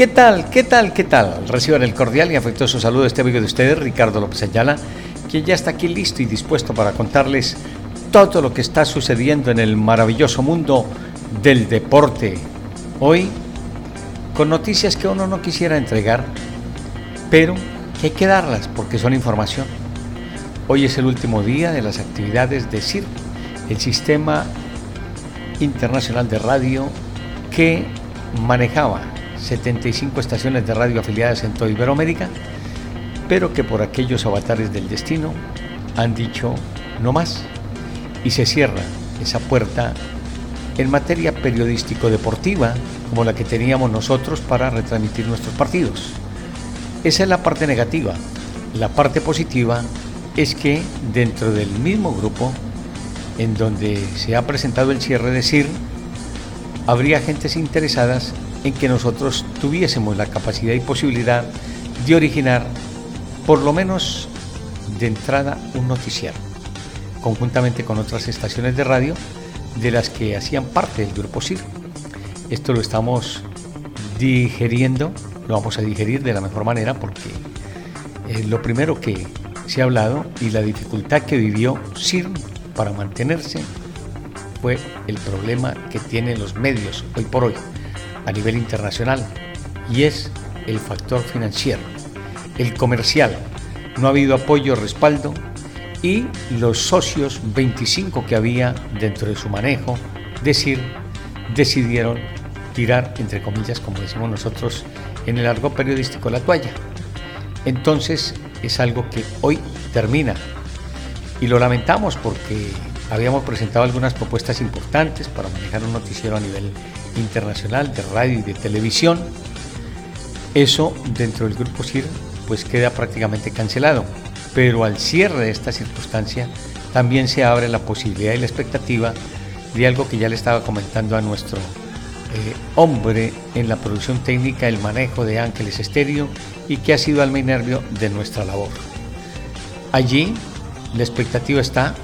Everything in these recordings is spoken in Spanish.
¿Qué tal? ¿Qué tal? ¿Qué tal? Reciban el cordial y afectuoso saludo de este amigo de ustedes, Ricardo López Ayala, quien ya está aquí listo y dispuesto para contarles todo lo que está sucediendo en el maravilloso mundo del deporte. Hoy, con noticias que uno no quisiera entregar, pero que hay que darlas porque son información. Hoy es el último día de las actividades de CIR, el Sistema Internacional de Radio que manejaba 75 estaciones de radio afiliadas en toda Iberoamérica, pero que por aquellos avatares del destino han dicho no más y se cierra esa puerta en materia periodístico-deportiva como la que teníamos nosotros para retransmitir nuestros partidos. Esa es la parte negativa. La parte positiva es que dentro del mismo grupo en donde se ha presentado el cierre de CIR, habría gentes interesadas en que nosotros tuviésemos la capacidad y posibilidad de originar, por lo menos de entrada, un noticiero, conjuntamente con otras estaciones de radio de las que hacían parte del grupo CIR. Esto lo estamos digeriendo, lo vamos a digerir de la mejor manera porque eh, lo primero que se ha hablado y la dificultad que vivió CIR para mantenerse fue el problema que tienen los medios hoy por hoy a nivel internacional y es el factor financiero, el comercial. No ha habido apoyo, respaldo y los socios 25 que había dentro de su manejo, decir, decidieron tirar, entre comillas, como decimos nosotros en el argot periodístico, la toalla. Entonces es algo que hoy termina y lo lamentamos porque habíamos presentado algunas propuestas importantes para manejar un noticiero a nivel internacional de radio y de televisión. Eso dentro del grupo CIR pues queda prácticamente cancelado. Pero al cierre de esta circunstancia también se abre la posibilidad y la expectativa de algo que ya le estaba comentando a nuestro eh, hombre en la producción técnica, el manejo de Ángeles Estéreo y que ha sido alma y nervio de nuestra labor. Allí la expectativa está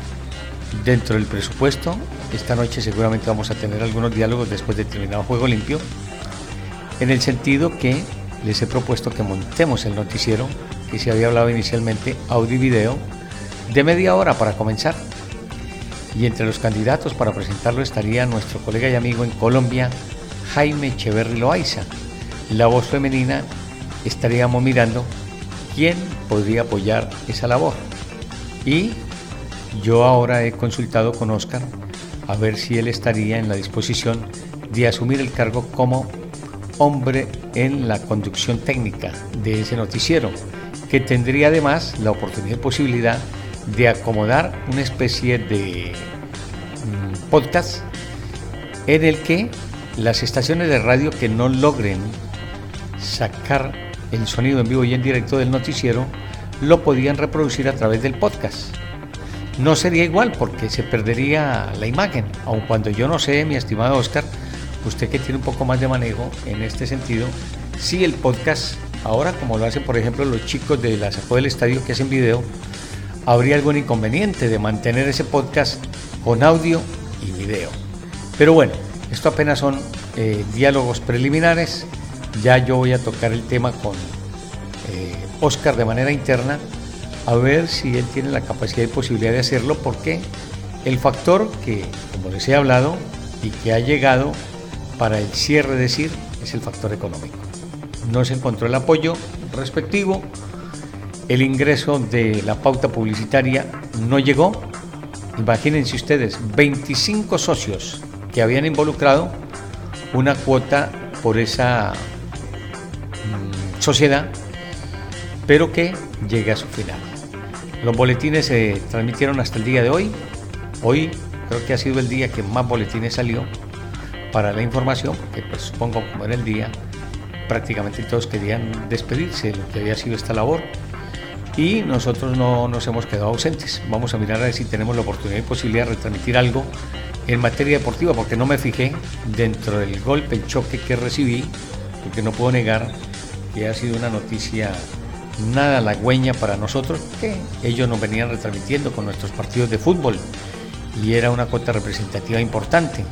dentro del presupuesto. Esta noche seguramente vamos a tener algunos diálogos después de terminado Juego Limpio, en el sentido que les he propuesto que montemos el noticiero que se había hablado inicialmente, audio y video, de media hora para comenzar. Y entre los candidatos para presentarlo estaría nuestro colega y amigo en Colombia, Jaime Echeverri Loaiza. La voz femenina estaríamos mirando quién podría apoyar esa labor. Y yo ahora he consultado con Oscar a ver si él estaría en la disposición de asumir el cargo como hombre en la conducción técnica de ese noticiero, que tendría además la oportunidad y posibilidad de acomodar una especie de mm, podcast en el que las estaciones de radio que no logren sacar el sonido en vivo y en directo del noticiero lo podían reproducir a través del podcast no sería igual porque se perdería la imagen, aun cuando yo no sé, mi estimado Oscar, usted que tiene un poco más de manejo en este sentido, si el podcast, ahora como lo hacen por ejemplo los chicos de la Sacó del Estadio que hacen video, habría algún inconveniente de mantener ese podcast con audio y video. Pero bueno, esto apenas son eh, diálogos preliminares, ya yo voy a tocar el tema con eh, Oscar de manera interna a ver si él tiene la capacidad y posibilidad de hacerlo, porque el factor que, como les he hablado, y que ha llegado para el cierre de CIR es el factor económico. No se encontró el apoyo respectivo, el ingreso de la pauta publicitaria no llegó. Imagínense ustedes, 25 socios que habían involucrado una cuota por esa mm, sociedad, pero que llega a su final. Los boletines se transmitieron hasta el día de hoy. Hoy creo que ha sido el día que más boletines salió para la información, porque pues supongo como era el día, prácticamente todos querían despedirse de lo que había sido esta labor y nosotros no nos hemos quedado ausentes. Vamos a mirar a ver si tenemos la oportunidad y posibilidad de retransmitir algo en materia deportiva, porque no me fijé dentro del golpe, el choque que recibí, porque no puedo negar que ha sido una noticia nada halagüeña para nosotros, que ellos nos venían retransmitiendo con nuestros partidos de fútbol y era una cuota representativa importante.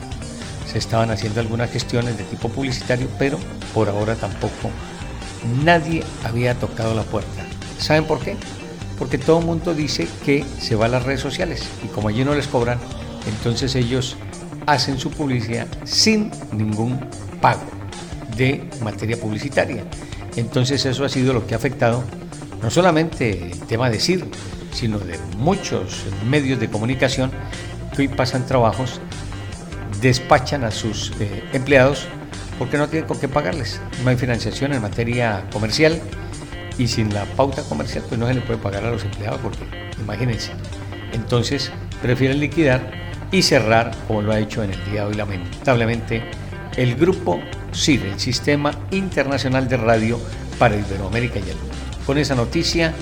Se estaban haciendo algunas gestiones de tipo publicitario, pero por ahora tampoco nadie había tocado la puerta. ¿Saben por qué? Porque todo el mundo dice que se va a las redes sociales y como allí no les cobran, entonces ellos hacen su publicidad sin ningún pago de materia publicitaria. Entonces eso ha sido lo que ha afectado no solamente el tema de CIR, sino de muchos medios de comunicación que hoy pasan trabajos, despachan a sus eh, empleados porque no tienen con qué pagarles. No hay financiación en materia comercial y sin la pauta comercial pues no se le puede pagar a los empleados porque imagínense. Entonces prefieren liquidar y cerrar como lo ha hecho en el día de hoy lamentablemente el grupo CIR, el Sistema Internacional de Radio para Iberoamérica y el mundo. Con esa noticia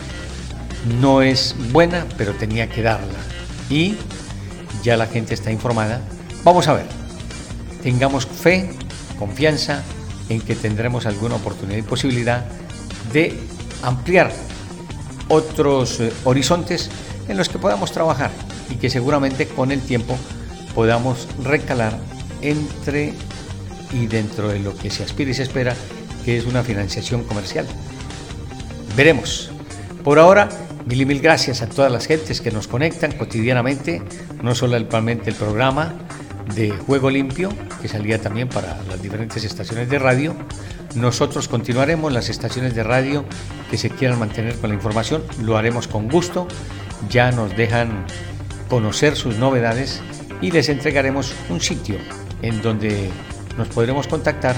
no es buena, pero tenía que darla. Y ya la gente está informada. Vamos a ver, tengamos fe, confianza en que tendremos alguna oportunidad y posibilidad de ampliar otros eh, horizontes en los que podamos trabajar y que seguramente con el tiempo podamos recalar entre y dentro de lo que se aspira y se espera, que es una financiación comercial. Veremos. Por ahora, mil y mil gracias a todas las gentes que nos conectan cotidianamente, no solamente el programa de Juego Limpio, que salía también para las diferentes estaciones de radio. Nosotros continuaremos las estaciones de radio que se quieran mantener con la información, lo haremos con gusto. Ya nos dejan conocer sus novedades y les entregaremos un sitio en donde nos podremos contactar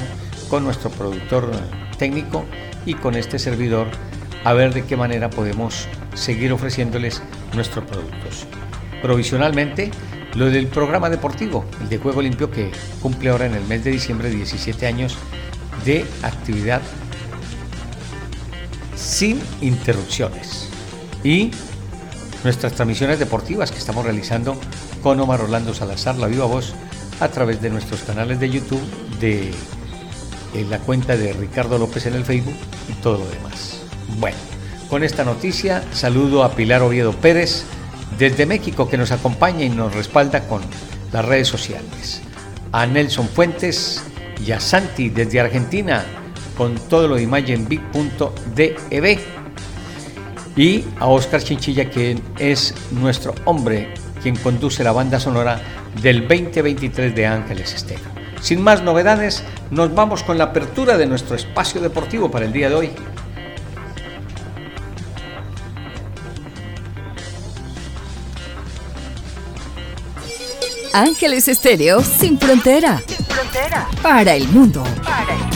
con nuestro productor técnico y con este servidor a ver de qué manera podemos seguir ofreciéndoles nuestros productos. Provisionalmente, lo del programa deportivo, el de Juego Limpio, que cumple ahora en el mes de diciembre 17 años de actividad sin interrupciones. Y nuestras transmisiones deportivas que estamos realizando con Omar Orlando Salazar, la viva voz, a través de nuestros canales de YouTube, de la cuenta de Ricardo López en el Facebook y todo lo demás. Bueno, con esta noticia saludo a Pilar Oviedo Pérez desde México que nos acompaña y nos respalda con las redes sociales. A Nelson Fuentes y a Santi desde Argentina con todo lo de imagenbig.dev y a Oscar Chinchilla quien es nuestro hombre quien conduce la banda sonora del 2023 de Ángeles Estero. Sin más novedades, nos vamos con la apertura de nuestro espacio deportivo para el día de hoy. Ángeles Estéreo sin frontera. Sin frontera. Para el mundo. Para el mundo.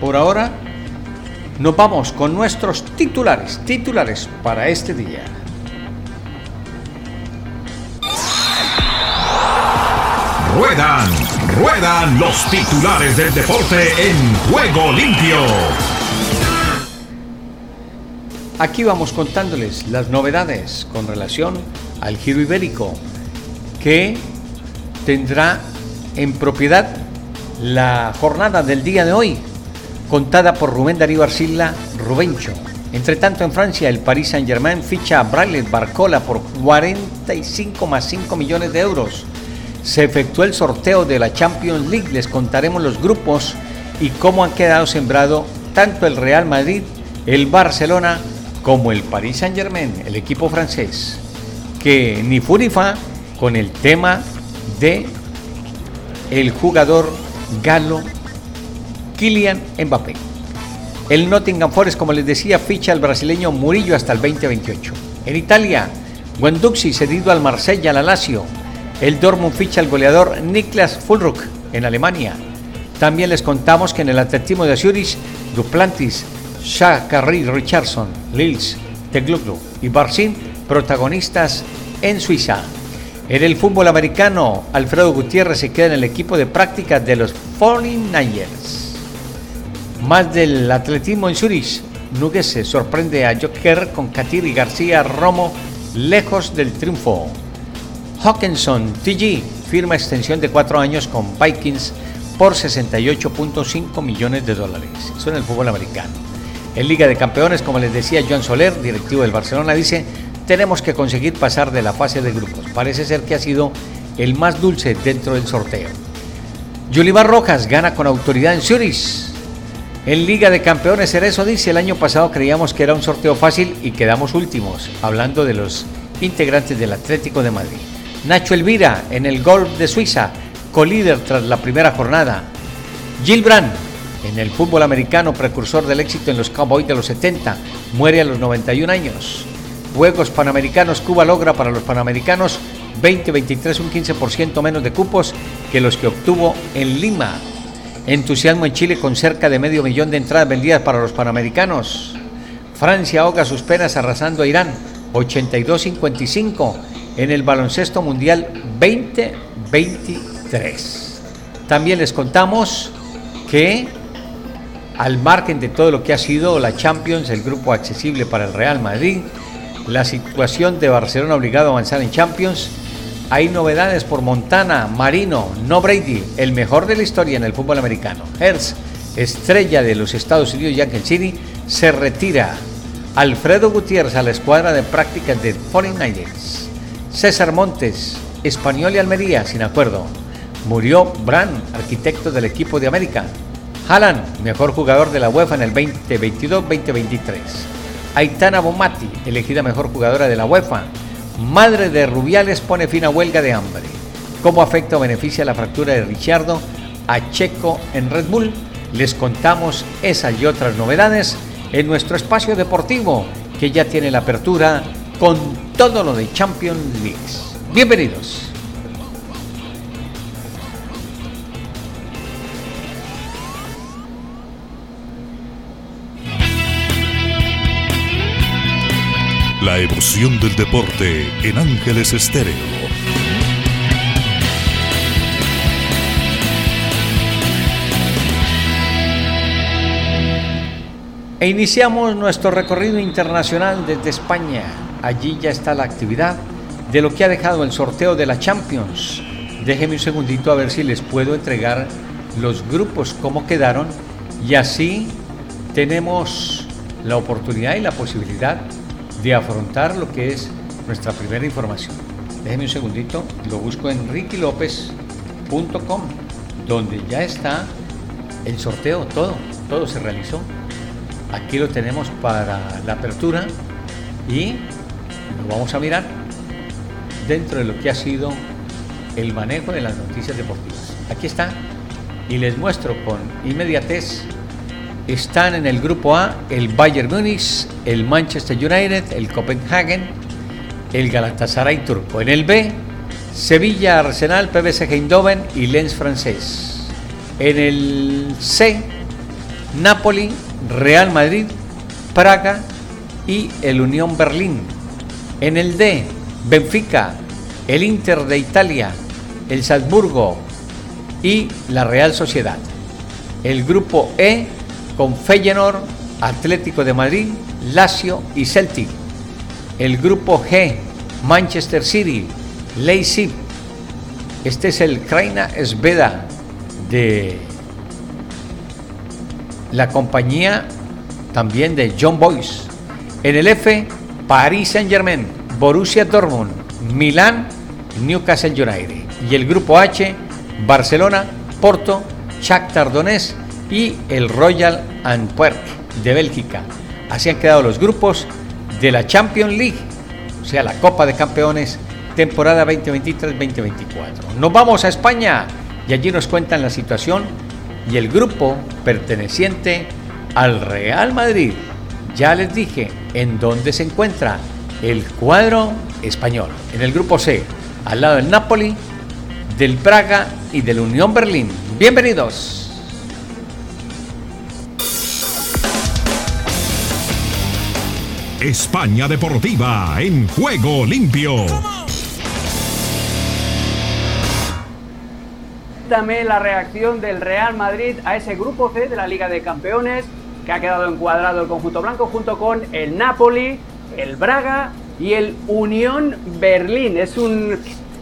Por ahora, nos vamos con nuestros titulares, titulares para este día. Ruedan, ruedan los titulares del deporte en juego limpio. Aquí vamos contándoles las novedades con relación al giro ibérico que tendrá en propiedad la jornada del día de hoy, contada por Rubén Darío Arcila Rubencho. Entre tanto, en Francia, el Paris Saint-Germain ficha a Bradley Barcola por 45 más 5 millones de euros. Se efectuó el sorteo de la Champions League. Les contaremos los grupos y cómo han quedado sembrado tanto el Real Madrid, el Barcelona como el Paris Saint-Germain, el equipo francés, que ni furifa con el tema de el jugador galo Kylian Mbappé. El Nottingham Forest, como les decía, ficha al brasileño Murillo hasta el 2028. En Italia, Guendouzi cedido al Marsella, al Lazio. El Dortmund ficha al goleador Niklas Fulruck en Alemania. También les contamos que en el atletismo de Zurich, Duplantis Shakari Richardson, Lils, Tegluglu y Barcin, protagonistas en Suiza. En el fútbol americano, Alfredo Gutiérrez se queda en el equipo de prácticas de los 49ers. Más del atletismo en Zurich, Nugues se sorprende a Joker con Katir y García Romo lejos del triunfo. Hawkinson TG firma extensión de cuatro años con Vikings por 68.5 millones de dólares. Eso en el fútbol americano. En Liga de Campeones, como les decía Joan Soler, directivo del Barcelona, dice, tenemos que conseguir pasar de la fase de grupos. Parece ser que ha sido el más dulce dentro del sorteo. Yulimar Rojas gana con autoridad en Zurich. En Liga de Campeones, Cerezo dice, el año pasado creíamos que era un sorteo fácil y quedamos últimos, hablando de los integrantes del Atlético de Madrid. Nacho Elvira en el golf de Suiza, colíder tras la primera jornada. Gil Brand en el fútbol americano, precursor del éxito en los Cowboys de los 70, muere a los 91 años. Juegos Panamericanos, Cuba logra para los Panamericanos 2023 un 15% menos de cupos que los que obtuvo en Lima Entusiasmo en Chile con cerca de medio millón de entradas vendidas para los Panamericanos. Francia ahoga sus penas arrasando a Irán 82-55 en el baloncesto mundial 2023. También les contamos que al margen de todo lo que ha sido la Champions, el grupo accesible para el Real Madrid, la situación de Barcelona obligado a avanzar en Champions, hay novedades por Montana, Marino, no Brady, el mejor de la historia en el fútbol americano. Hertz, estrella de los Estados Unidos y Angel City, se retira. Alfredo Gutiérrez a la escuadra de prácticas de 49ers. César Montes, Español y Almería, sin acuerdo. Murió Brand, arquitecto del equipo de América. Haaland, mejor jugador de la UEFA en el 2022-2023. Aitana Bomati, elegida mejor jugadora de la UEFA Madre de Rubiales pone fin a huelga de hambre. ¿Cómo afecta o beneficia la fractura de Richardo a Checo en Red Bull? Les contamos esas y otras novedades en nuestro espacio deportivo que ya tiene la apertura con todo lo de Champions League. Bienvenidos. La emoción del deporte en Ángeles Estéreo. E iniciamos nuestro recorrido internacional desde España. Allí ya está la actividad de lo que ha dejado el sorteo de la Champions. Déjenme un segundito a ver si les puedo entregar los grupos, cómo quedaron. Y así tenemos la oportunidad y la posibilidad de afrontar lo que es nuestra primera información. Déjenme un segundito, lo busco en rickylopez.com, donde ya está el sorteo, todo, todo se realizó. Aquí lo tenemos para la apertura y lo vamos a mirar dentro de lo que ha sido el manejo de las noticias deportivas. Aquí está y les muestro con inmediatez están en el grupo A el Bayern Múnich, el Manchester United, el Copenhagen, el Galatasaray turco. En el B, Sevilla, Arsenal, PBC Eindhoven y Lens francés. En el C, Napoli, Real Madrid, Praga y el Unión Berlín. En el D, Benfica, el Inter de Italia, el Salzburgo y la Real Sociedad. El grupo E, con Feyenoord, Atlético de Madrid, Lazio y Celtic. El grupo G, Manchester City, Leipzig. Este es el Kraina Sveda de la compañía también de John Boyce. En el F, Paris Saint-Germain, Borussia Dortmund, Milán, Newcastle United. Y el grupo H, Barcelona, Porto, Shakhtar Donetsk y el Royal Antwerp de Bélgica. Así han quedado los grupos de la Champions League, o sea, la Copa de Campeones, temporada 2023-2024. Nos vamos a España y allí nos cuentan la situación y el grupo perteneciente al Real Madrid. Ya les dije en dónde se encuentra el cuadro español. En el grupo C, al lado del Napoli, del Praga y del Unión Berlín. Bienvenidos. España Deportiva en juego limpio. También la reacción del Real Madrid a ese grupo C de la Liga de Campeones que ha quedado encuadrado el conjunto blanco junto con el Napoli, el Braga y el Unión Berlín. Es un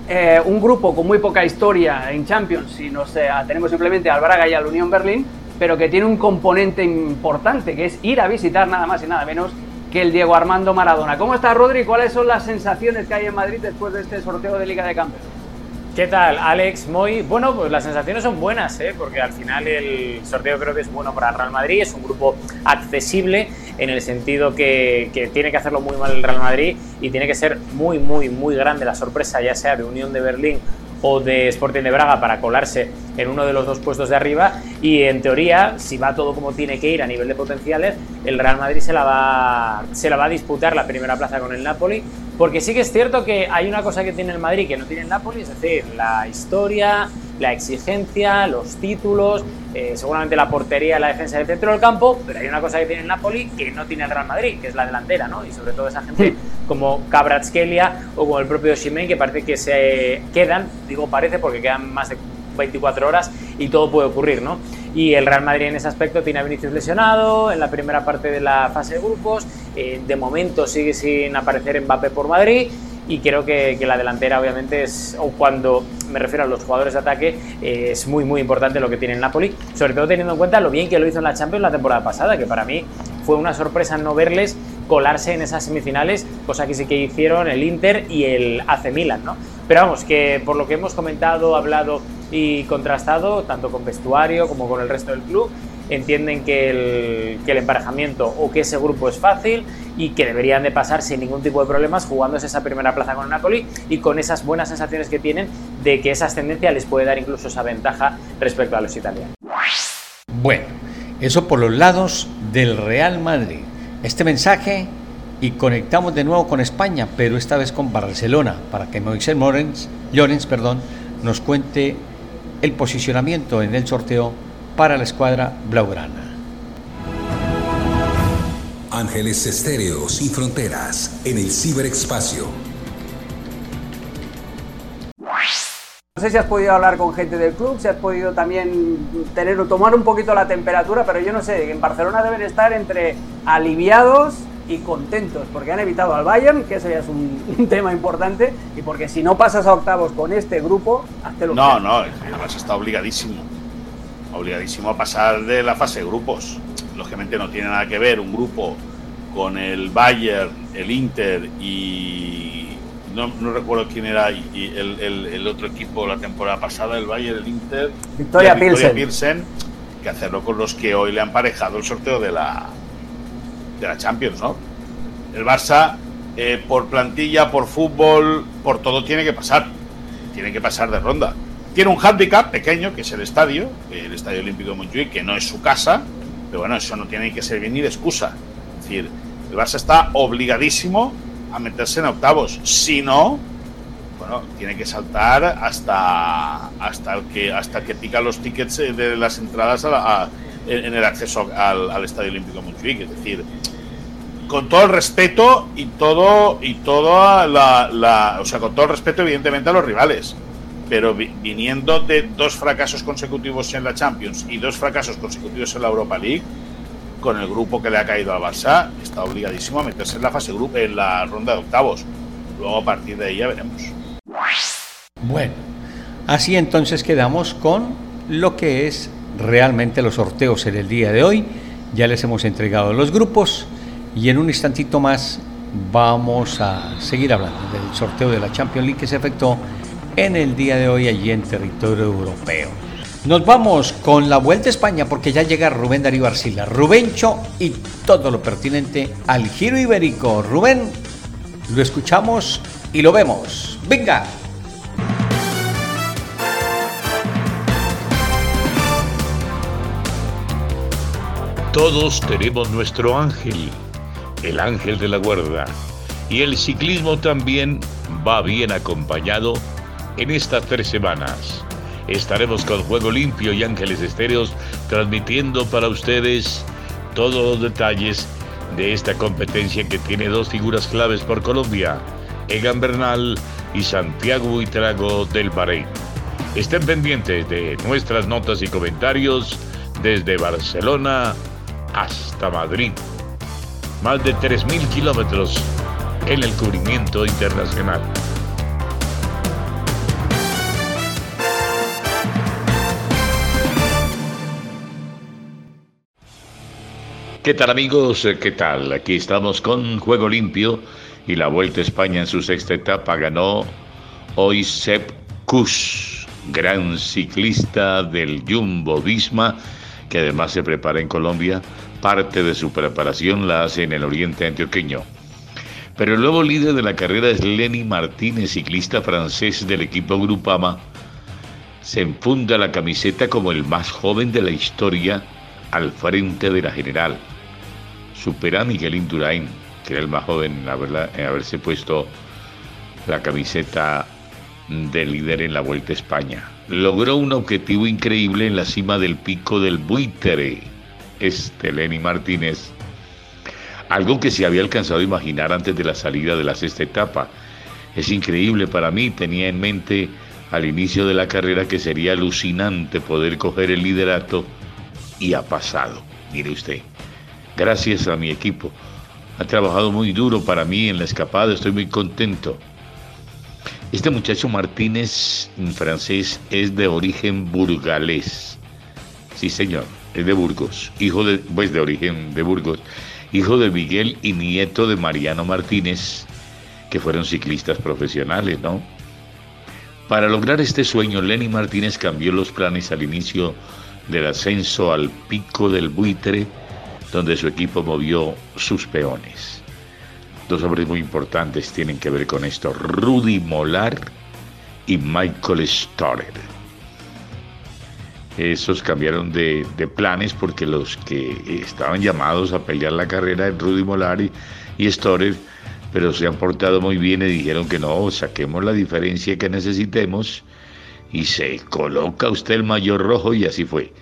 eh, un grupo con muy poca historia en Champions, si nos eh, tenemos simplemente al Braga y al Unión Berlín, pero que tiene un componente importante, que es ir a visitar nada más y nada menos que el Diego Armando Maradona. ¿Cómo está Rodri? ¿Cuáles son las sensaciones que hay en Madrid después de este sorteo de Liga de Campeones? ¿Qué tal, Alex? Muy bueno, pues las sensaciones son buenas, ¿eh? porque al final el sorteo creo que es bueno para el Real Madrid, es un grupo accesible en el sentido que, que, tiene que hacerlo muy mal el Real Madrid y tiene que ser muy, muy, muy grande la sorpresa, ya sea de Unión de Berlín o de Sporting de Braga para colarse en uno de los dos puestos de arriba. Y en teoría si va todo como tiene que ir a nivel de potenciales el Real Madrid se la va se la va a disputar la primera plaza con el Napoli. Porque sí que es cierto que hay una cosa que tiene el Madrid que no tiene el Napoli es decir la historia la exigencia los títulos eh, seguramente la portería la defensa del centro del campo pero hay una cosa que tiene el Napoli que no tiene el Real Madrid que es la delantera ¿no? y sobre todo esa gente como Cabratskelia o como el propio Ximen, que parece que se quedan, digo parece porque quedan más de 24 horas y todo puede ocurrir, ¿no? Y el Real Madrid en ese aspecto tiene a Vinicius lesionado en la primera parte de la fase de grupos, eh, de momento sigue sin aparecer Mbappé por Madrid y creo que, la delantera obviamente es, o cuando me refiero a los jugadores de ataque, eh, es muy muy importante lo que tiene el Napoli, sobre todo teniendo en cuenta lo bien que lo hizo en la Champions la temporada pasada, que para mí fue una sorpresa no verles colarse en esas semifinales, cosa que sí que hicieron el Inter y el AC Milan, ¿no? Pero vamos, que por lo que hemos comentado, hablado y contrastado, tanto con vestuario como con el resto del club, entienden que el, emparejamiento o que ese grupo es fácil y que deberían de pasar sin ningún tipo de problemas jugándose esa primera plaza con el Napoli y con esas buenas sensaciones que tienen de que esa ascendencia les puede dar incluso esa ventaja respecto a los italianos. Bueno, eso por los lados del Real Madrid este mensaje y conectamos de nuevo con España, pero esta vez con Barcelona, para que Moisés Llorens perdón, nos cuente el posicionamiento en el sorteo para la escuadra blaugrana. Ángeles Estéreo sin fronteras en el ciberespacio. No sé si has podido hablar con gente del club, si has podido también tener o tomar un poquito la temperatura, pero yo no sé, en Barcelona deben estar entre aliviados y contentos, porque han evitado al Bayern, que ese ya es un, tema importante, y porque si no pasas a octavos con este grupo, hazte lo No, no, además está obligadísimo, obligadísimo a pasar de la fase de grupos. Lógicamente no tiene nada que ver un grupo con el Bayern, el Inter y no, recuerdo quién era y el, otro equipo la temporada pasada, el Bayern, el Inter, Victoria, Pilsen. que hacerlo con los que hoy le han parejado el sorteo de la, de la Champions, ¿no? El Barça, eh, por plantilla, por fútbol, por todo tiene que pasar, tiene que pasar de ronda. Tiene un handicap pequeño, que es el estadio, el Estadio Olímpico de Montjuic, que no es su casa, pero bueno, eso no tiene que servir ni de excusa. Es decir, el Barça está obligadísimo a meterse en octavos. Si no, bueno, tiene que saltar hasta hasta el que hasta que pica los tickets eh, de las entradas en el acceso al, Estadio Olímpico de Montjuic. Es decir, con todo el respeto y todo y toda la, o sea, con todo el respeto evidentemente a los rivales, pero viniendo de dos fracasos consecutivos en la Champions y dos fracasos consecutivos en la Europa League con el grupo que le ha caído al Barça, está obligadísimo a meterse en la fase grupo, en la ronda de octavos. Luego a partir de ahí ya veremos. Bueno, así entonces quedamos con lo que es realmente los sorteos en el día de hoy. Ya les hemos entregado los grupos y en un instantito más vamos a seguir hablando del sorteo de la Champions League que se efectuó en el día de hoy allí en territorio europeo. Nos vamos con la Vuelta a España porque ya llega Rubén Darío Arcila, Rubencho y todo lo pertinente al giro ibérico. Rubén, lo escuchamos y lo vemos. ¡Venga! Todos tenemos nuestro ángel, el ángel de la guarda. Y el ciclismo también va bien acompañado en estas tres semanas estaremos con Juego Limpio y Ángeles Estéreos transmitiendo para ustedes todos los detalles de esta competencia que tiene dos figuras claves por Colombia, Egan Bernal y Santiago Buitrago del Bahrein. Estén pendientes de nuestras notas y comentarios desde Barcelona hasta Madrid. Más de 3.000 kilómetros en el cubrimiento internacional. ¿Qué tal amigos? ¿Qué tal? Aquí estamos con Juego Limpio y la Vuelta a España en su sexta etapa ganó hoy Sepp Kuss, gran ciclista del Jumbo Visma, que además se prepara en Colombia. Parte de su preparación la hace en el oriente antioqueño. Pero el nuevo líder de la carrera es Lenny Martínez, ciclista francés del equipo Grupama. Se enfunda la camiseta como el más joven de la historia al frente de la general supera a Miguel Indurain, que era el más joven en, haberse puesto la camiseta de líder en la Vuelta a España. Logró un objetivo increíble en la cima del pico del Buitre, este Lenny Martínez, algo que se había alcanzado a imaginar antes de la salida de la sexta etapa. Es increíble para mí, tenía en mente al inicio de la carrera que sería alucinante poder coger el liderato y ha pasado, mire usted gracias a mi equipo. Ha trabajado muy duro para mí en la escapada, estoy muy contento. Este muchacho Martínez, en francés, es de origen burgalés. Sí, señor, es de Burgos, hijo de, pues de origen de Burgos, hijo de Miguel y nieto de Mariano Martínez, que fueron ciclistas profesionales, ¿no? Para lograr este sueño, Lenny Martínez cambió los planes al inicio del ascenso al pico del buitre donde su equipo movió sus peones. Dos hombres muy importantes tienen que ver con esto, Rudy Molar y Michael Storer. Esos cambiaron de, planes porque los que estaban llamados a pelear la carrera, Rudy Molar y, y Storer, pero se han portado muy bien y dijeron que no, saquemos la diferencia que necesitemos y se coloca usted el mayor rojo y así fue.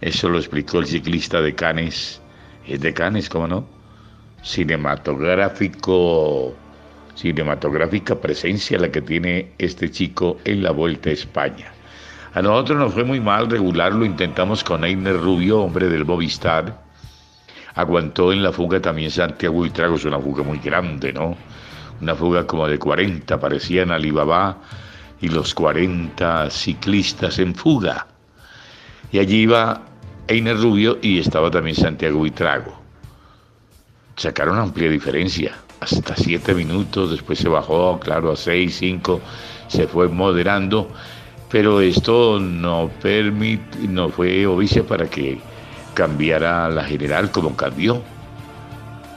Eso lo explicó el ciclista de Canes, es de Canes, ¿cómo no? Cinematográfico, cinematográfica presencia la que tiene este chico en la Vuelta a España. A nosotros nos fue muy mal regular, lo intentamos con Einer Rubio, hombre del Movistar. Aguantó en la fuga también Santiago y Trago, es una fuga muy grande, ¿no? Una fuga como de 40, parecían Alibaba y los 40 ciclistas en fuga. Y allí iba Einer Rubio y estaba también Santiago Buitrago. Sacaron amplia diferencia, hasta siete minutos, después se bajó, claro, a seis, cinco, se fue moderando, pero esto no, no fue ovicia para que cambiara la general como cambió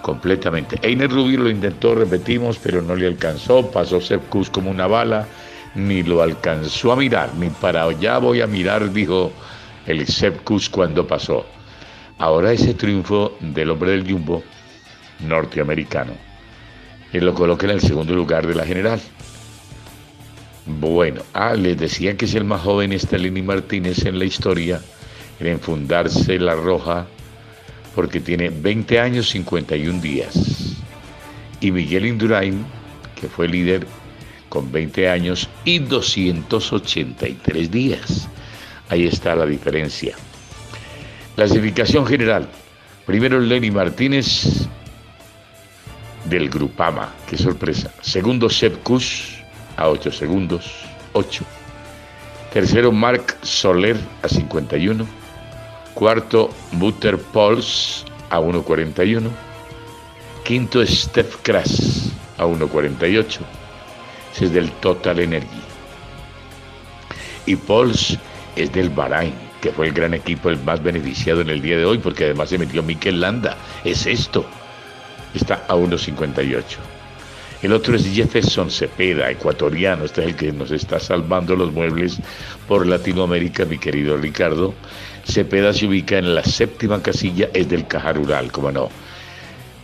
completamente. Einer Rubio lo intentó, repetimos, pero no le alcanzó, pasó Sepkus como una bala, ni lo alcanzó a mirar, ni para allá voy a mirar, dijo el Sepkus cuando pasó. Ahora ese triunfo del hombre del Jumbo norteamericano, él lo coloca en el segundo lugar de la general. Bueno, ah, les decía que es el más joven Stalini Martínez en la historia en enfundarse la roja porque tiene 20 años 51 días. Y Miguel Indurain, que fue líder con 20 años y 283 días. Ahí está la diferencia. Clasificación general. Primero Lenny Martínez del Grupama. Qué sorpresa. Segundo Sepp Kuss a 8 segundos. 8. Tercero Mark Soler a 51. Cuarto Butter Pauls a 1.41. Quinto Steph Kras a 1.48. Ese es del Total Energy. Y Pauls es del Bahrain, que fue el gran equipo el más beneficiado en el día de hoy, porque además se metió Mikel Landa. Es esto. Está a 1.58. El otro es Jefferson Cepeda, ecuatoriano. Este es el que nos está salvando los muebles por Latinoamérica, mi querido Ricardo. Cepeda se ubica en la séptima casilla, es del Caja Rural, como no.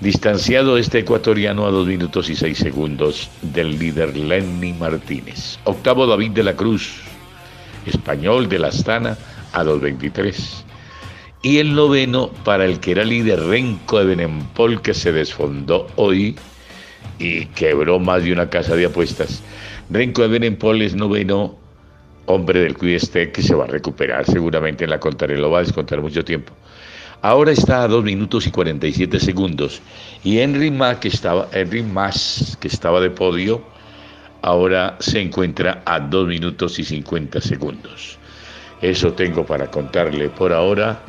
Distanciado este ecuatoriano a 2 minutos y 6 segundos del líder Lenny Martínez. Octavo David de la Cruz, español de la Astana a los 23. Y el noveno para el que era líder Renko de Benempol que se desfondó hoy y quebró más de una casa de apuestas. Renko de Benempol es noveno hombre del Cuidestec que se va a recuperar seguramente en la contrarreloj, lo va a descontar mucho tiempo. Ahora está a 2 minutos y 47 segundos. Y Henry Mas, que estaba, Henry que estaba de podio, ahora se encuentra a 2 minutos y 50 segundos. Eso tengo para contarle por ahora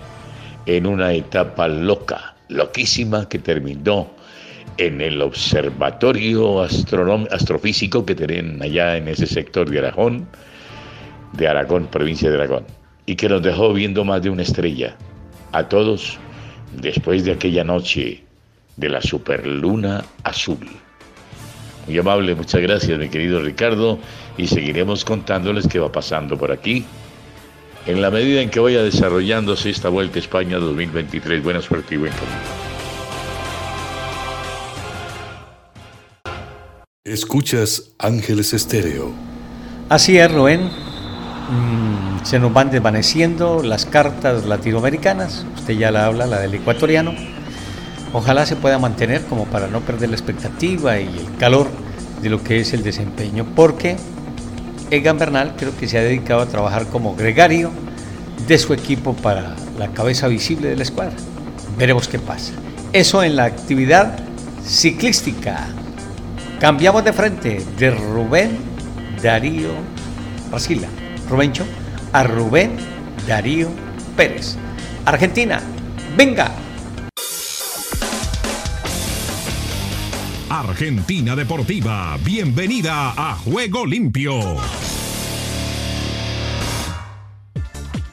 en una etapa loca, loquísima, que terminó en el observatorio astrofísico que tienen allá en ese sector de Aragón, de Aragón, provincia de Aragón, y que nos dejó viendo más de una estrella. A todos, después de aquella noche de la superluna azul. Muy amable, muchas gracias, mi querido Ricardo, y seguiremos contándoles qué va pasando por aquí. En la medida en que vaya desarrollándose esta Vuelta a España 2023, buena suerte y buen camino. Escuchas Ángeles Estéreo. Así es, Rubén. Mm, se nos van desvaneciendo las cartas latinoamericanas. Usted ya la habla, la del ecuatoriano. Ojalá se pueda mantener como para no perder la expectativa y el calor de lo que es el desempeño. Porque Egan Bernal creo que se ha dedicado a trabajar como gregario de su equipo para la cabeza visible de la escuadra. Veremos qué pasa. Eso en la actividad ciclística. Cambiamos de frente de Rubén Darío Brasila, Rubencho, a Rubén Darío Pérez. Argentina, venga. Argentina Deportiva, bienvenida a Juego Limpio.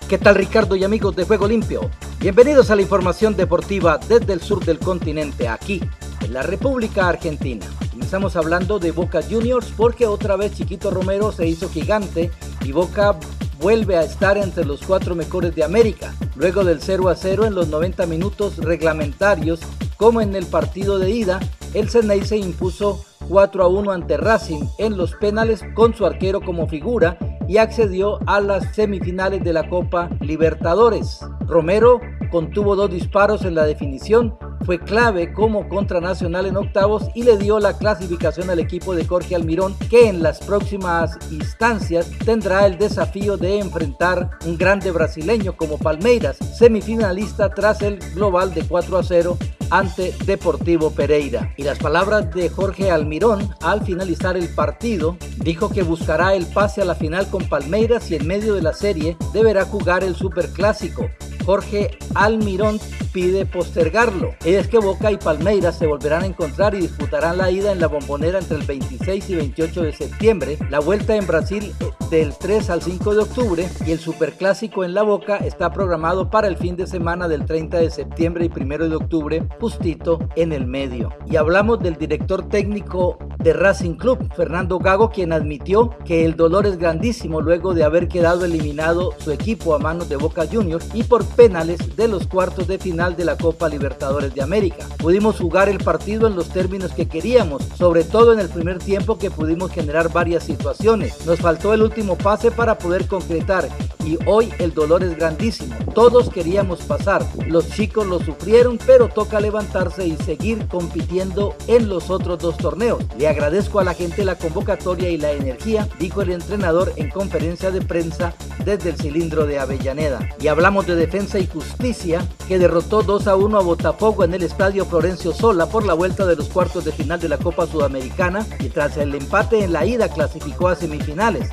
¿Qué tal Ricardo y amigos de Juego Limpio? Bienvenidos a la información deportiva desde el sur del continente, aquí, en la República Argentina. Estamos hablando de Boca Juniors porque otra vez Chiquito Romero se hizo gigante y Boca vuelve a estar entre los cuatro mejores de América, luego del 0 a 0 en los 90 minutos reglamentarios, como en el partido de ida, el Ceney se impuso 4 a 1 ante Racing en los penales con su arquero como figura y accedió a las semifinales de la Copa Libertadores. Romero contuvo dos disparos en la definición fue clave como contra Nacional en octavos y le dio la clasificación al equipo de Jorge Almirón que en las próximas instancias tendrá el desafío de enfrentar un grande brasileño como Palmeiras, semifinalista tras el global de 4 a 0 ante Deportivo Pereira. Y las palabras de Jorge Almirón al finalizar el partido, dijo que buscará el pase a la final con Palmeiras y en medio de la serie deberá jugar el Superclásico. Jorge Almirón pide postergarlo. Es que Boca y Palmeiras se volverán a encontrar y disputarán la ida en la bombonera entre el 26 y 28 de septiembre, la vuelta en Brasil eh, del 3 al 5 de octubre y el Superclásico en la Boca está programado para el fin de semana del 30 de septiembre y 1 de octubre, justito en el medio. Y hablamos del director técnico de Racing Club, Fernando Gago, quien admitió que el dolor es grandísimo luego de haber quedado eliminado su equipo a manos de Boca Juniors y por penales de los cuartos de final de la Copa Libertadores de América. Pudimos jugar el partido en los términos que queríamos, sobre todo en el primer tiempo que pudimos generar varias situaciones. Nos faltó el último pase para poder concretar y hoy el dolor es grandísimo. Todos queríamos pasar, los chicos lo sufrieron, pero toca levantarse y seguir compitiendo en los otros dos torneos. Le agradezco a la gente la convocatoria y la energía, dijo el entrenador en conferencia de prensa desde el cilindro de Avellaneda. Y hablamos de defensa y justicia, que derrotó 2 a 1 a Botafogo en el estadio Florencio Sola por la vuelta de los cuartos de final de la Copa Sudamericana y tras el empate en la ida clasificó a semifinales.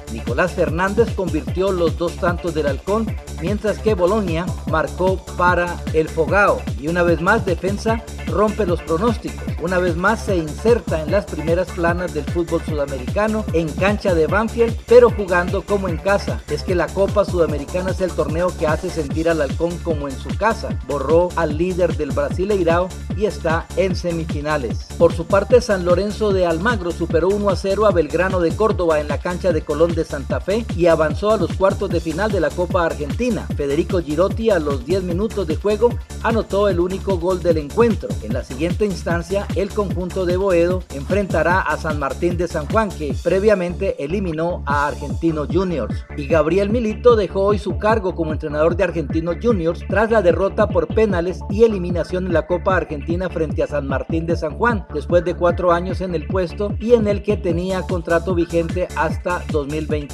Fernández convirtió los dos tantos del halcón, mientras que Bolonia marcó para el Fogao. Y una vez más, defensa rompe los pronósticos. Una vez más se inserta en las primeras planas del fútbol sudamericano en cancha de Banfield, pero jugando como en casa. Es que la Copa Sudamericana es el torneo que hace sentir al halcón como en su casa. Borró al líder del Brasileirao y está en semifinales. Por su parte, San Lorenzo de Almagro superó 1 a 0 a Belgrano de Córdoba en la cancha de Colón de Santa Fe y avanzó a los cuartos de final de la Copa Argentina. Federico Girotti a los 10 minutos de juego anotó el único gol del encuentro. En la siguiente instancia, el conjunto de Boedo enfrentará a San Martín de San Juan, que previamente eliminó a Argentino Juniors. Y Gabriel Milito dejó hoy su cargo como entrenador de Argentino Juniors tras la derrota por penales y eliminación en la Copa Argentina frente a San Martín de San Juan, después de cuatro años en el puesto y en el que tenía contrato vigente hasta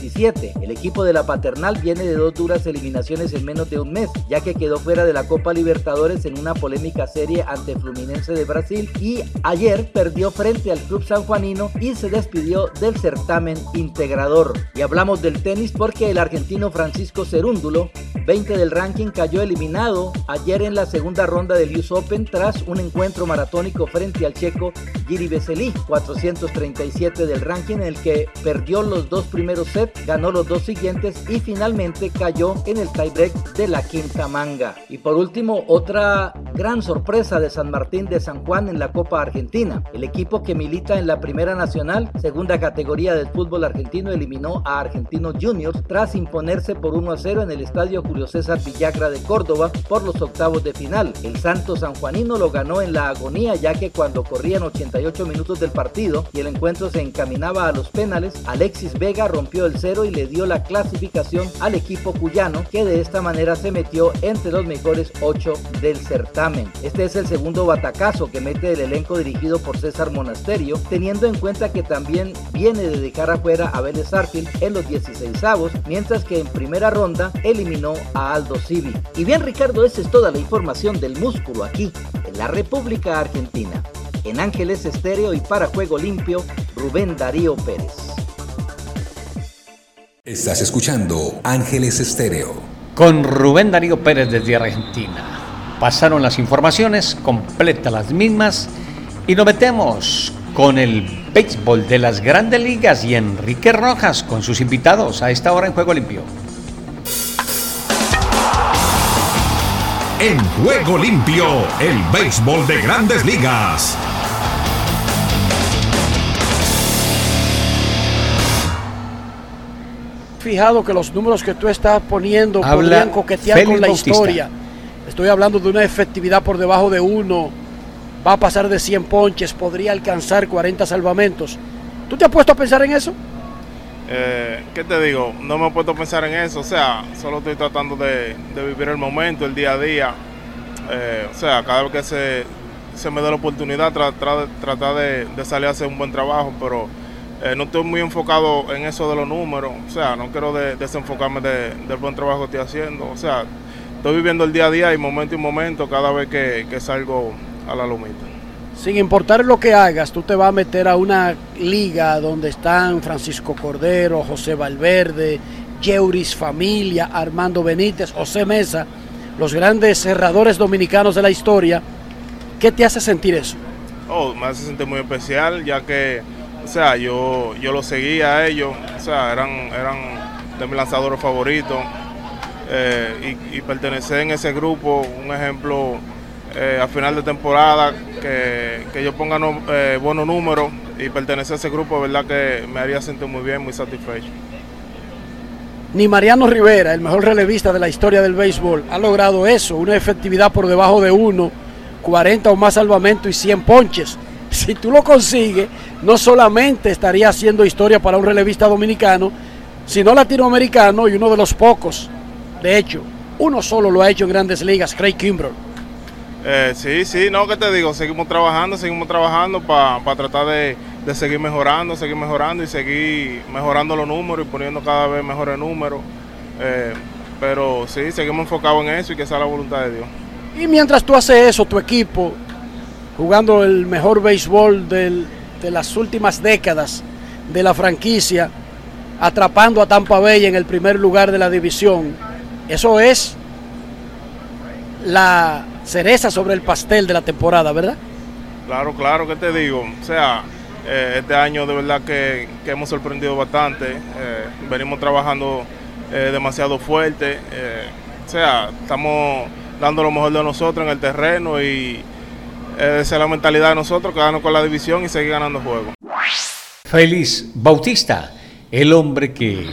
2027. El equipo de la Paternal viene de dos duras eliminaciones en menos de un mes, ya que quedó fuera de la Copa Libertadores en una polémica serie ante Fluminense de Brasil y ayer perdió frente al club sanjuanino y se despidió del certamen integrador. Y hablamos del tenis porque el argentino Francisco Cerúndulo, 20 del ranking, cayó eliminado ayer en la segunda ronda del US Open tras un encuentro maratónico frente al checo Giri Vesely, 437 del ranking en el que perdió los dos primeros sets, ganó los dos siguientes y finalmente cayó en el tiebreak de la quinta manga. Y por último, otra gran sorpresa de San Martín de San Juan en la Copa Argentina. El equipo que milita en la Primera Nacional, segunda categoría del fútbol argentino, eliminó a Argentinos Juniors tras imponerse por 1 a 0 en el estadio Julio César Villagra de Córdoba por los octavos de final. El Santo Sanjuanino lo ganó en la agonía ya que cuando corrían 88 minutos del partido y el encuentro se encaminaba a los penales, Alexis Vega rompió el y le dio la clasificación al equipo cuyano que de esta manera se metió entre los mejores 8 del certamen. Este es el segundo batacazo que mete el elenco dirigido por César Monasterio, teniendo en cuenta que también viene de dejar afuera a Vélez Arfield en los 16 avos, mientras que en primera ronda eliminó a Aldo Civi. Y bien Ricardo, esa es toda la información del músculo aquí, en la República Argentina. En Ángeles Estéreo y para Juego Limpio, Rubén Darío Pérez. Estás escuchando Ángeles Estéreo. Con Rubén Darío Pérez desde Argentina. Pasaron las informaciones, completa las mismas y nos metemos con el béisbol de las grandes ligas y Enrique Rojas con sus invitados a esta hora en Juego Limpio. En Juego Limpio, el béisbol de grandes ligas. Fijado que los números que tú estás poniendo Habla podrían coquetear Félix con la Bautista. historia. Estoy hablando de una efectividad por debajo de uno, va a pasar de 100 ponches, podría alcanzar 40 salvamentos. ¿Tú te has puesto a pensar en eso? Eh, ¿Qué te digo? No me he puesto a pensar en eso. O sea, solo estoy tratando de, de vivir el momento, el día a día. Eh, o sea, cada vez que se, se me da la oportunidad, tra- tra- tratar de, de salir a hacer un buen trabajo, pero eh, no estoy muy enfocado en eso de los números. O sea, no quiero de- desenfocarme de- del buen trabajo que estoy haciendo. O sea, estoy viviendo el día a día y momento y momento cada vez que, que salgo a la lomita. Sin importar lo que hagas, tú te vas a meter a una liga donde están Francisco Cordero, José Valverde, Yeuris Familia, Armando Benítez, José Mesa, los grandes cerradores dominicanos de la historia. ¿Qué te hace sentir eso? Oh, me hace sentir muy especial, ya que, o sea, yo, yo lo seguía a ellos, o sea, eran, eran de mis lanzadores favoritos, eh, y, y pertenecer en ese grupo, un ejemplo, eh, a final de temporada, que, que yo ponga no- eh, buenos números y pertenecer a ese grupo, verdad que me haría sentir muy bien, muy satisfecho. Ni Mariano Rivera, el mejor relevista de la historia del béisbol, ha logrado eso, una efectividad por debajo de uno, 40 o más salvamentos y 100 ponches. Si tú lo consigues, no solamente estaría haciendo historia para un relevista dominicano, sino latinoamericano y uno de los pocos. De hecho, uno solo lo ha hecho en grandes ligas, Craig Kimbrell. Eh, sí, sí, no, que te digo, seguimos trabajando, seguimos trabajando para tratar de, de seguir mejorando, seguir mejorando y seguir mejorando los números y poniendo cada vez mejores números. Eh, pero sí, seguimos enfocados en eso y que sea la voluntad de Dios. Y mientras tú haces eso, tu equipo, jugando el mejor béisbol del- de las últimas décadas de la franquicia, atrapando a Tampa Bay en el primer lugar de la división, eso es la cereza sobre el pastel de la temporada, ¿verdad? Claro, claro, que te digo, o sea, eh, este año de verdad que, que hemos sorprendido bastante, eh, venimos trabajando eh, demasiado fuerte, o sea, estamos dando lo mejor de nosotros en el terreno y esa es la mentalidad de nosotros, quedarnos con la división y seguir ganando juegos. Félix Bautista, el hombre que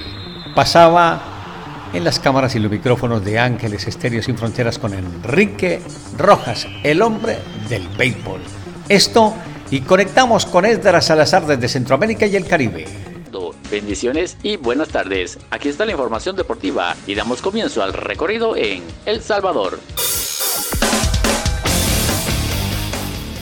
pasaba en las cámaras y los micrófonos de Ángeles Estéreo Sin Fronteras con Enrique Rojas, el hombre del béisbol. Esto y conectamos con Esdras Salazar desde Centroamérica y el Caribe. Bendiciones y buenas tardes. Aquí está la información deportiva y damos comienzo al recorrido en El Salvador.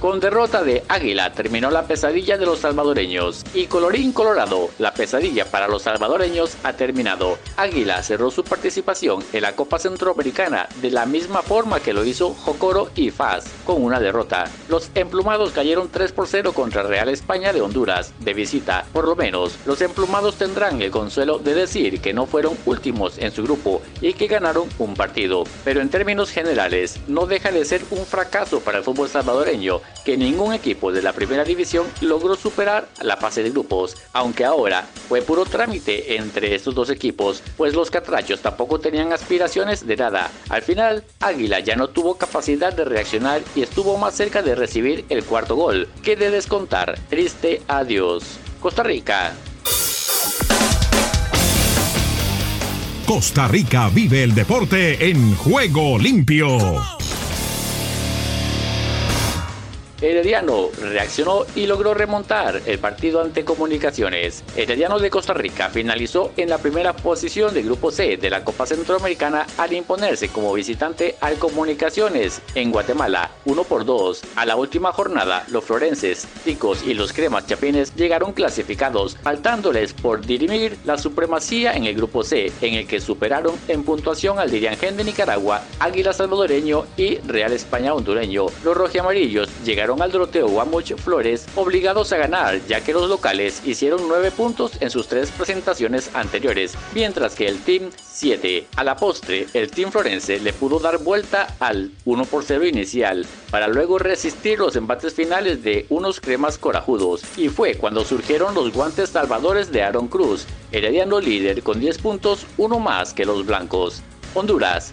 Con derrota de Águila terminó la pesadilla de los salvadoreños y colorín colorado, la pesadilla para los salvadoreños ha terminado. Águila cerró su participación en la Copa Centroamericana de la misma forma que lo hizo Jocoro y Faz, con una derrota. Los emplumados cayeron 3 por 0 contra Real España de Honduras, de visita. Por lo menos, los emplumados tendrán el consuelo de decir que no fueron últimos en su grupo y que ganaron un partido. Pero en términos generales, no deja de ser un fracaso para el fútbol salvadoreño que ningún equipo de la primera división logró superar la fase de grupos, aunque ahora fue puro trámite entre estos dos equipos, pues los catrachos tampoco tenían aspiraciones de nada. Al final, Águila ya no tuvo capacidad de reaccionar y estuvo más cerca de recibir el cuarto gol que de descontar. Triste adiós. Costa Rica. Costa Rica vive el deporte en juego limpio. Herediano reaccionó y logró remontar el partido ante Comunicaciones. Herediano de Costa Rica finalizó en la primera posición del Grupo C de la Copa Centroamericana al imponerse como visitante al Comunicaciones en Guatemala 1 por 2. A la última jornada, los florenses, ticos y los cremas chapines llegaron clasificados, faltándoles por dirimir la supremacía en el Grupo C, en el que superaron en puntuación al Diriangén de Nicaragua, Águila Salvadoreño y Real España Hondureño. Los rojiamarillos llegaron al Doroteo Guamuch Flores obligados a ganar, ya que los locales hicieron 9 puntos en sus tres presentaciones anteriores, mientras que el Team 7. A la postre, el Team Florense le pudo dar vuelta al 1 por 0 inicial, para luego resistir los embates finales de unos cremas corajudos, y fue cuando surgieron los guantes salvadores de Aaron Cruz, herediano líder con 10 puntos, uno más que los blancos. Honduras,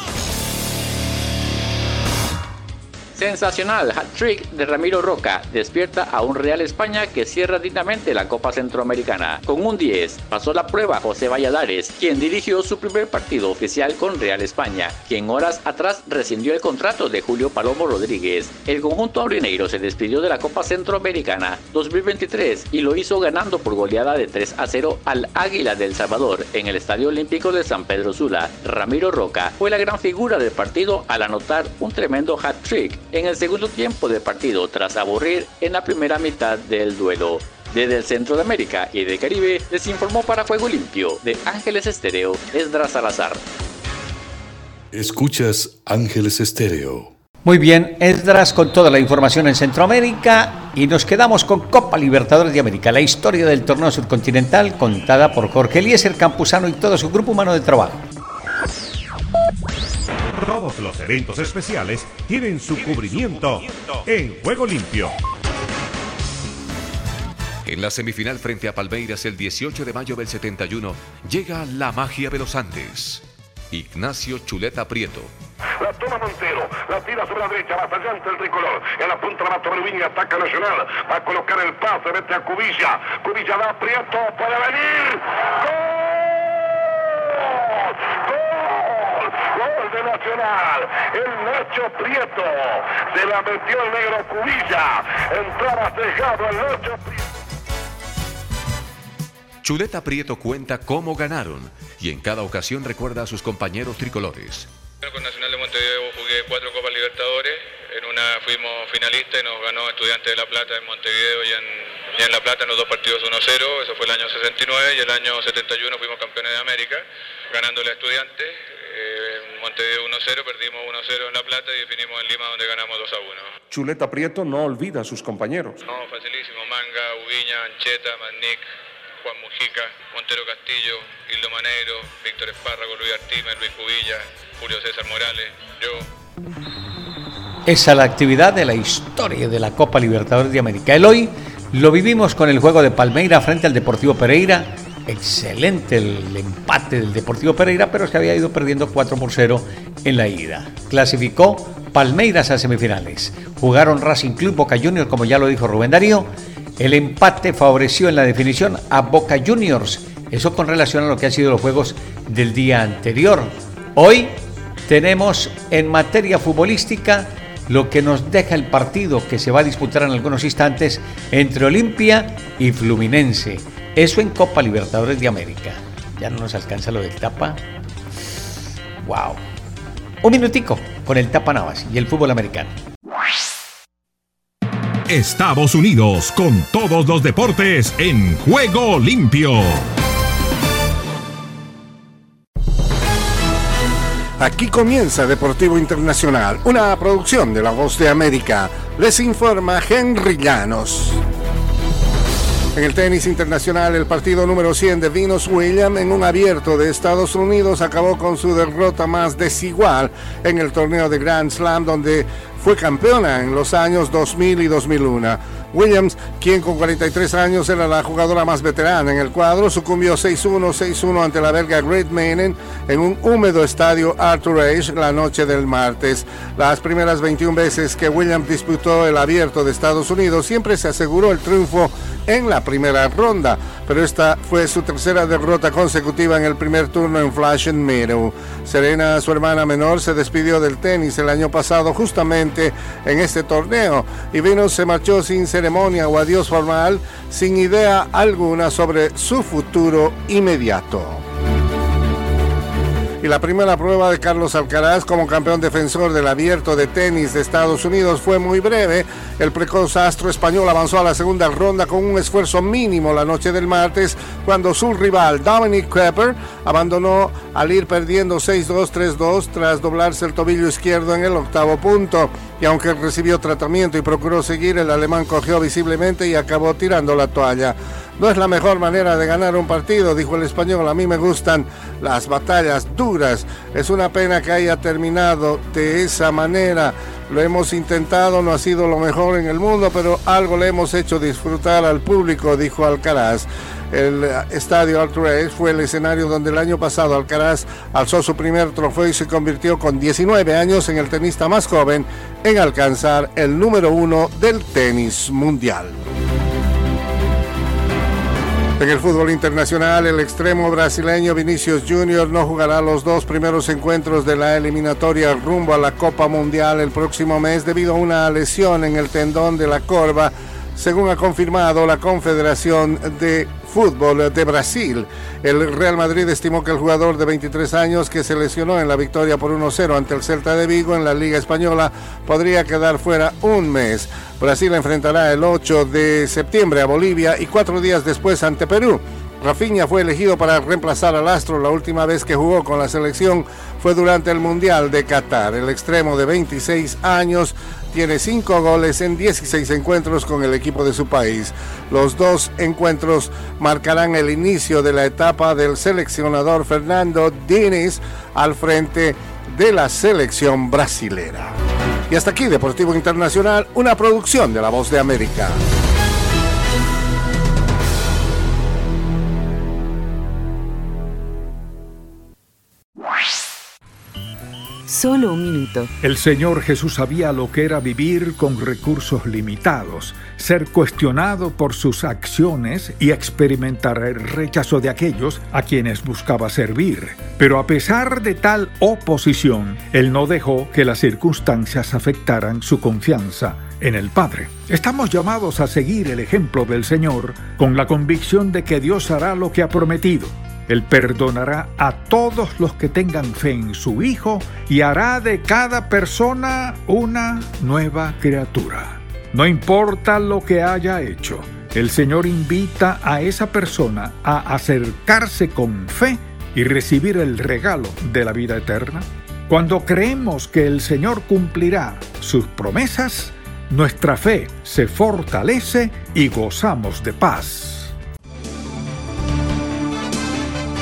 Sensacional hat-trick de Ramiro Roca despierta a un Real España que cierra dignamente la Copa Centroamericana. Con un 10 pasó la prueba José Valladares, quien dirigió su primer partido oficial con Real España, quien horas atrás rescindió el contrato de Julio Palomo Rodríguez. El conjunto aurineiro se despidió de la Copa Centroamericana 2023 y lo hizo ganando por goleada de 3 a 0 al Águila del Salvador en el Estadio Olímpico de San Pedro Sula. Ramiro Roca fue la gran figura del partido al anotar un tremendo hat-trick en el segundo tiempo del partido tras aburrir en la primera mitad del duelo. Desde el centro de América y de Caribe les informó para Fuego Limpio de Ángeles Estéreo Esdras Salazar. Escuchas Ángeles Estéreo. Muy bien, Esdras con toda la información en Centroamérica y nos quedamos con Copa Libertadores de América, la historia del torneo subcontinental contada por Jorge Eliezer Campuzano y todo su grupo humano de trabajo. Todos los eventos especiales tienen su cubrimiento en Juego Limpio. En la semifinal frente a Palmeiras el 18 de mayo del 71 llega la magia de los Andes. Ignacio Chuleta Prieto. La toma Montero, la tira sobre la derecha, va ante el tricolor. En la punta la va y ataca Nacional. Va a colocar el pase, vete a Cubilla. Cubilla da Prieto, puede venir. ¡Gol! Gol de Nacional. El Nacho Prieto. Se la metió el negro Cubilla. Entraba cejado el Nacho Prieto. Chuleta Prieto cuenta cómo ganaron y en cada ocasión recuerda a sus compañeros tricolores. Con Nacional de Montevideo jugué cuatro Copas Libertadores. En una fuimos finalistas y nos ganó Estudiantes de La Plata en Montevideo y en, y en La Plata en los dos partidos 1-0. Eso fue el año 69 y el año 71 fuimos campeones de América, ganándole a Estudiantes. Eh, en Montevideo 1-0, perdimos 1-0 en La Plata y definimos en Lima donde ganamos 2-1. Chuleta Prieto no olvida a sus compañeros. No, facilísimo. Manga, Ubiña, Ancheta, Magnic, Juan Mujica, Montero Castillo, Hildo Maneiro, Víctor Espárrago, Luis Artimer, Luis Cubilla, Julio César Morales, yo. Esa es la actividad de la historia de la Copa Libertadores de América. El hoy lo vivimos con el juego de Palmeira frente al Deportivo Pereira Excelente el empate del Deportivo Pereira, pero se había ido perdiendo 4 por 0 en la ida. Clasificó Palmeiras a semifinales. Jugaron Racing Club Boca Juniors, como ya lo dijo Rubén Darío. El empate favoreció en la definición a Boca Juniors. Eso con relación a lo que han sido los juegos del día anterior. Hoy tenemos en materia futbolística lo que nos deja el partido que se va a disputar en algunos instantes entre Olimpia y Fluminense. Eso en Copa Libertadores de América. Ya no nos alcanza lo del tapa. Wow. Un minutico con el tapa Navas y el fútbol americano. Estados Unidos con todos los deportes en juego limpio. Aquí comienza Deportivo Internacional, una producción de La Voz de América. Les informa Henry Llanos. En el tenis internacional, el partido número 100 de Venus Williams en un abierto de Estados Unidos acabó con su derrota más desigual en el torneo de Grand Slam, donde fue campeona en los años 2000 y 2001. Williams, quien con 43 años era la jugadora más veterana en el cuadro, sucumbió 6-1, 6-1 ante la belga Great Mainen en un húmedo estadio Arthur Ashe la noche del martes. Las primeras 21 veces que Williams disputó el abierto de Estados Unidos siempre se aseguró el triunfo en la primera ronda, pero esta fue su tercera derrota consecutiva en el primer turno en Flash Meadow. Serena, su hermana menor, se despidió del tenis el año pasado justamente en este torneo y Venus se marchó sin ceremonia o adiós formal, sin idea alguna sobre su futuro inmediato. Y la primera prueba de Carlos Alcaraz como campeón defensor del abierto de tenis de Estados Unidos fue muy breve. El precoz astro español avanzó a la segunda ronda con un esfuerzo mínimo la noche del martes cuando su rival Dominic Crepper abandonó al ir perdiendo 6-2, 3-2 tras doblarse el tobillo izquierdo en el octavo punto. Y aunque recibió tratamiento y procuró seguir, el alemán cogió visiblemente y acabó tirando la toalla. No es la mejor manera de ganar un partido, dijo el español. A mí me gustan las batallas duras. Es una pena que haya terminado de esa manera. Lo hemos intentado, no ha sido lo mejor en el mundo, pero algo le hemos hecho disfrutar al público, dijo Alcaraz. El estadio Arthur fue el escenario donde el año pasado Alcaraz alzó su primer trofeo y se convirtió con 19 años en el tenista más joven en alcanzar el número uno del tenis mundial. En el fútbol internacional, el extremo brasileño Vinicius Junior no jugará los dos primeros encuentros de la eliminatoria rumbo a la Copa Mundial el próximo mes debido a una lesión en el tendón de la corva, según ha confirmado la Confederación de Fútbol de Brasil. El Real Madrid estimó que el jugador de 23 años que se lesionó en la victoria por 1-0 ante el Celta de Vigo en la Liga Española podría quedar fuera un mes. Brasil enfrentará el 8 de septiembre a Bolivia y cuatro días después ante Perú. Rafinha fue elegido para reemplazar al Astro. La última vez que jugó con la selección fue durante el Mundial de Qatar. El extremo de 26 años tiene 5 goles en 16 encuentros con el equipo de su país. Los dos encuentros marcarán el inicio de la etapa del seleccionador Fernando Diniz al frente de la selección brasilera. Y hasta aquí Deportivo Internacional, una producción de La Voz de América. Solo un minuto. El Señor Jesús sabía lo que era vivir con recursos limitados, ser cuestionado por sus acciones y experimentar el rechazo de aquellos a quienes buscaba servir. Pero a pesar de tal oposición, Él no dejó que las circunstancias afectaran su confianza en el Padre. Estamos llamados a seguir el ejemplo del Señor con la convicción de que Dios hará lo que ha prometido él perdonará a todos los que tengan fe en su Hijo y hará de cada persona una nueva criatura. No importa lo que haya hecho, el Señor invita a esa persona a acercarse con fe y recibir el regalo de la vida eterna. Cuando creemos que el Señor cumplirá sus promesas, nuestra fe se fortalece y gozamos de paz.